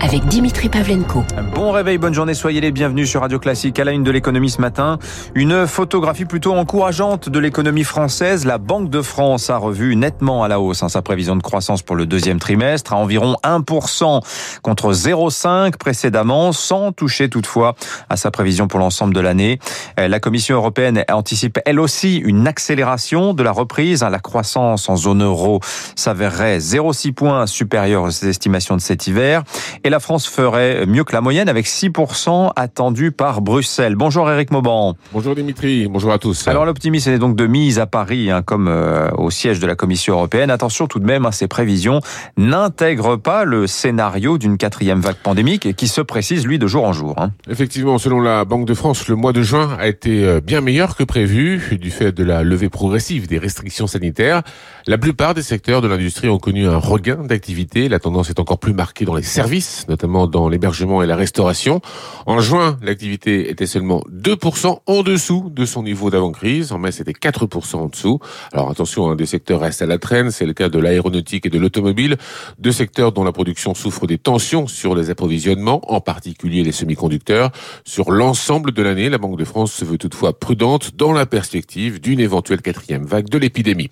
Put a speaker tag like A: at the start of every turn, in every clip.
A: avec Dimitri Pavlenko.
B: Bon réveil, bonne journée, soyez les bienvenus sur Radio Classique. À la une de l'économie ce matin, une photographie plutôt encourageante de l'économie française. La Banque de France a revu nettement à la hausse hein, sa prévision de croissance pour le deuxième trimestre à environ 1% contre 0,5 précédemment, sans toucher toutefois à sa prévision pour l'ensemble de l'année. Euh, la Commission européenne anticipe elle aussi une accélération de la reprise. Hein. La croissance en zone euro s'avérerait 0,6 points supérieure aux estimations de cet hiver. La France ferait mieux que la moyenne avec 6% attendu par Bruxelles. Bonjour Eric Mauban.
C: Bonjour Dimitri, bonjour à tous.
B: Alors l'optimisme est donc de mise à Paris, hein, comme euh, au siège de la Commission européenne. Attention tout de même, hein, ces prévisions n'intègrent pas le scénario d'une quatrième vague pandémique qui se précise, lui, de jour en jour. Hein.
C: Effectivement, selon la Banque de France, le mois de juin a été euh, bien meilleur que prévu du fait de la levée progressive des restrictions sanitaires. La plupart des secteurs de l'industrie ont connu un regain d'activité. La tendance est encore plus marquée dans les services notamment dans l'hébergement et la restauration. En juin, l'activité était seulement 2% en dessous de son niveau d'avant-crise. En mai, c'était 4% en dessous. Alors attention, hein, des secteurs restent à la traîne. C'est le cas de l'aéronautique et de l'automobile, deux secteurs dont la production souffre des tensions sur les approvisionnements, en particulier les semi-conducteurs. Sur l'ensemble de l'année, la Banque de France se veut toutefois prudente dans la perspective d'une éventuelle quatrième vague de l'épidémie.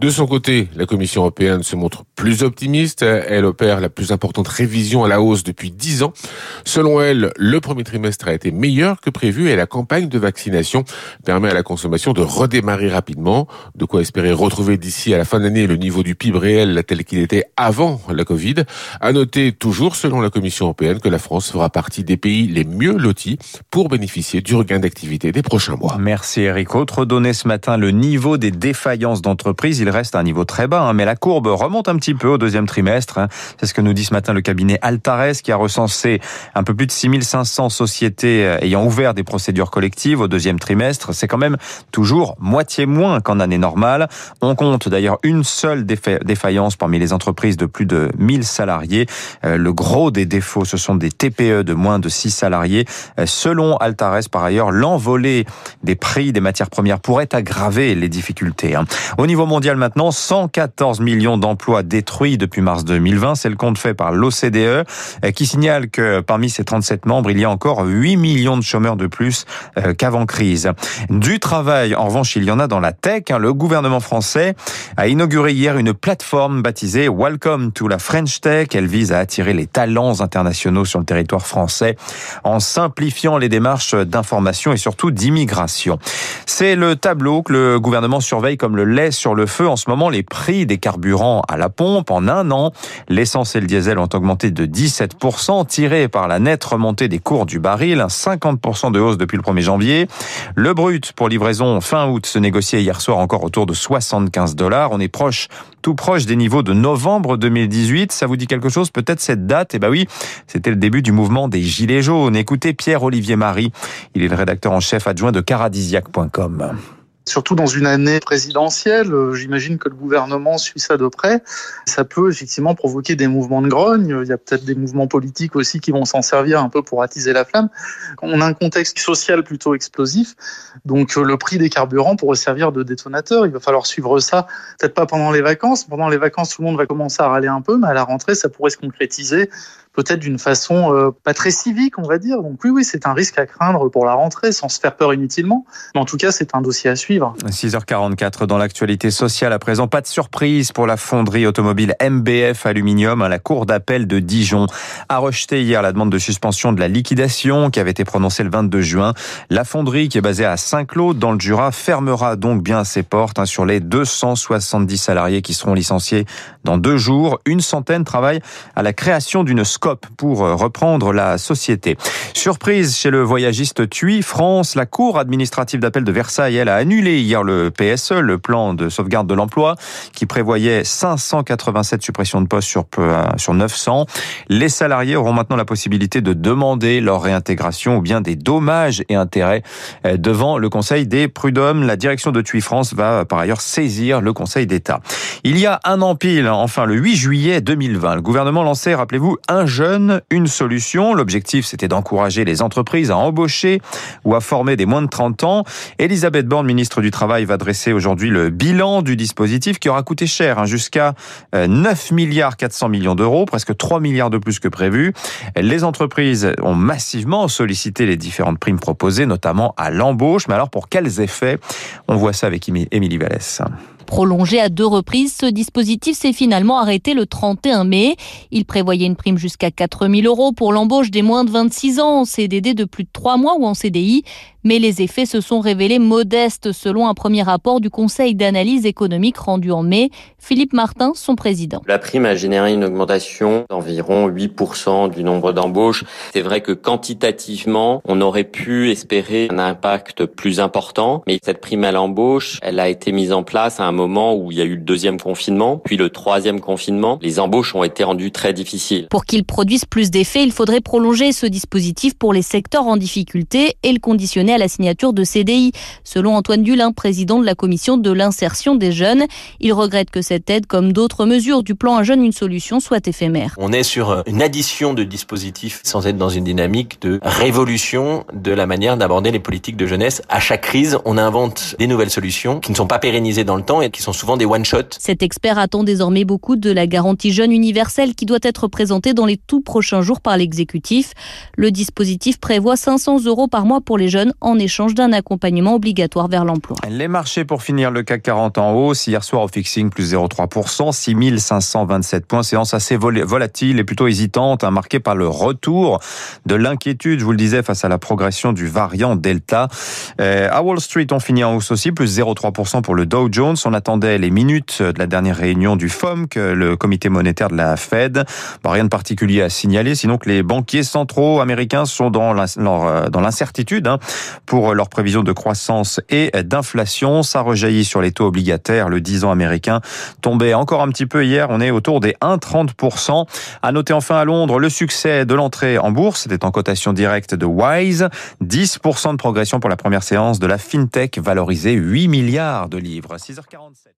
C: De son côté, la Commission européenne se montre plus optimiste. Elle opère la plus importante révision à la hausse depuis 10 ans. Selon elle, le premier trimestre a été meilleur que prévu et la campagne de vaccination permet à la consommation de redémarrer rapidement. De quoi espérer retrouver d'ici à la fin d'année le niveau du PIB réel tel qu'il était avant la Covid. À noter toujours, selon la Commission européenne, que la France fera partie des pays les mieux lotis pour bénéficier du regain d'activité des prochains mois.
B: Merci Eric. Autre donnée ce matin, le niveau des défaillances d'entreprise, il reste un niveau très bas, hein, mais la courbe remonte un petit peu au deuxième trimestre. Hein. C'est ce que nous dit ce matin le cabinet Alta qui a recensé un peu plus de 6500 sociétés euh, ayant ouvert des procédures collectives au deuxième trimestre. C'est quand même toujours moitié moins qu'en année normale. On compte d'ailleurs une seule défaillance parmi les entreprises de plus de 1000 salariés. Euh, le gros des défauts, ce sont des TPE de moins de 6 salariés. Euh, selon Altares, par ailleurs, l'envolée des prix des matières premières pourrait aggraver les difficultés. Hein. Au niveau mondial maintenant, 114 millions d'emplois détruits depuis mars 2020. C'est le compte fait par l'OCDE. Euh, qui signale que parmi ces 37 membres, il y a encore 8 millions de chômeurs de plus euh, qu'avant crise. Du travail, en revanche, il y en a dans la tech. Hein. Le gouvernement français a inauguré hier une plateforme baptisée Welcome to la French Tech. Elle vise à attirer les talents internationaux sur le territoire français en simplifiant les démarches d'information et surtout d'immigration. C'est le tableau que le gouvernement surveille comme le lait sur le feu. En ce moment, les prix des carburants à la pompe en un an, l'essence et le diesel ont augmenté de 10 17%, tiré par la nette remontée des cours du baril, 50% de hausse depuis le 1er janvier. Le brut pour livraison fin août se négociait hier soir encore autour de 75 dollars. On est proche, tout proche des niveaux de novembre 2018. Ça vous dit quelque chose Peut-être cette date? Eh ben oui, c'était le début du mouvement des Gilets jaunes. Écoutez Pierre-Olivier Marie, il est le rédacteur en chef adjoint de caradisiac.com
D: surtout dans une année présidentielle. Euh, j'imagine que le gouvernement suit ça de près. Ça peut effectivement provoquer des mouvements de grogne. Il y a peut-être des mouvements politiques aussi qui vont s'en servir un peu pour attiser la flamme. On a un contexte social plutôt explosif, donc euh, le prix des carburants pourrait servir de détonateur. Il va falloir suivre ça, peut-être pas pendant les vacances. Pendant les vacances, tout le monde va commencer à râler un peu, mais à la rentrée, ça pourrait se concrétiser peut-être d'une façon euh, pas très civique, on va dire. Donc oui, oui, c'est un risque à craindre pour la rentrée, sans se faire peur inutilement. Mais en tout cas, c'est un dossier à suivre.
B: 6h44 dans l'actualité sociale à présent. Pas de surprise pour la fonderie automobile MBF Aluminium. La cour d'appel de Dijon a rejeté hier la demande de suspension de la liquidation qui avait été prononcée le 22 juin. La fonderie, qui est basée à Saint-Claude dans le Jura, fermera donc bien ses portes hein, sur les 270 salariés qui seront licenciés dans deux jours. Une centaine travaillent à la création d'une scope pour euh, reprendre la société. Surprise chez le voyagiste TUI France, la Cour administrative d'appel de Versailles, elle a annulé hier le PSE, le plan de sauvegarde de l'emploi, qui prévoyait 587 suppressions de postes sur, euh, sur 900. Les salariés auront maintenant la possibilité de demander leur réintégration ou bien des dommages et intérêts euh, devant le Conseil des prud'hommes. La direction de TUI France va par ailleurs saisir le Conseil d'État. Il y a un an pile, enfin le 8 juillet 2020, le gouvernement lançait, rappelez-vous, un une solution. L'objectif, c'était d'encourager les entreprises à embaucher ou à former des moins de 30 ans. Elisabeth Borne, ministre du Travail, va dresser aujourd'hui le bilan du dispositif qui aura coûté cher, hein, jusqu'à 9 euh, milliards 400 millions d'euros, presque 3 milliards de plus que prévu. Les entreprises ont massivement sollicité les différentes primes proposées, notamment à l'embauche. Mais alors, pour quels effets? On voit ça avec Émilie Vallès.
E: Prolongé à deux reprises, ce dispositif s'est finalement arrêté le 31 mai. Il prévoyait une prime jusqu'à 4 000 euros pour l'embauche des moins de 26 ans en CDD de plus de 3 mois ou en CDI mais les effets se sont révélés modestes selon un premier rapport du Conseil d'analyse économique rendu en mai. Philippe Martin, son président.
F: La prime a généré une augmentation d'environ 8% du nombre d'embauches. C'est vrai que quantitativement, on aurait pu espérer un impact plus important, mais cette prime à l'embauche, elle a été mise en place à un moment où il y a eu le deuxième confinement, puis le troisième confinement. Les embauches ont été rendues très difficiles.
E: Pour qu'ils produisent plus d'effets, il faudrait prolonger ce dispositif pour les secteurs en difficulté et le conditionner à la signature de CDI. Selon Antoine Dulin, président de la commission de l'insertion des jeunes, il regrette que cette aide, comme d'autres mesures du plan Un jeune, une solution, soit éphémère.
G: On est sur une addition de dispositifs sans être dans une dynamique de révolution de la manière d'aborder les politiques de jeunesse. À chaque crise, on invente des nouvelles solutions qui ne sont pas pérennisées dans le temps et qui sont souvent des one-shots.
E: Cet expert attend désormais beaucoup de la garantie jeune universelle qui doit être présentée dans les tout prochains jours par l'exécutif. Le dispositif prévoit 500 euros par mois pour les jeunes en échange d'un accompagnement obligatoire vers l'emploi.
B: Les marchés pour finir le CAC 40 en hausse. Hier soir au fixing plus 0,3%, 6527 points. Séance assez volatile et plutôt hésitante, hein, marquée par le retour de l'inquiétude, je vous le disais, face à la progression du variant Delta. Euh, à Wall Street, on finit en hausse aussi, plus 0,3% pour le Dow Jones. On attendait les minutes de la dernière réunion du FOMC, le comité monétaire de la Fed. rien de particulier à signaler, sinon que les banquiers centraux américains sont dans euh, l'incertitude. Hein pour leurs prévisions de croissance et d'inflation. Ça rejaillit sur les taux obligataires. Le 10 ans américain tombait encore un petit peu hier. On est autour des 1,30%. À noter enfin à Londres le succès de l'entrée en bourse. C'était en cotation directe de Wise. 10% de progression pour la première séance de la FinTech valorisée 8 milliards de livres. 6h47.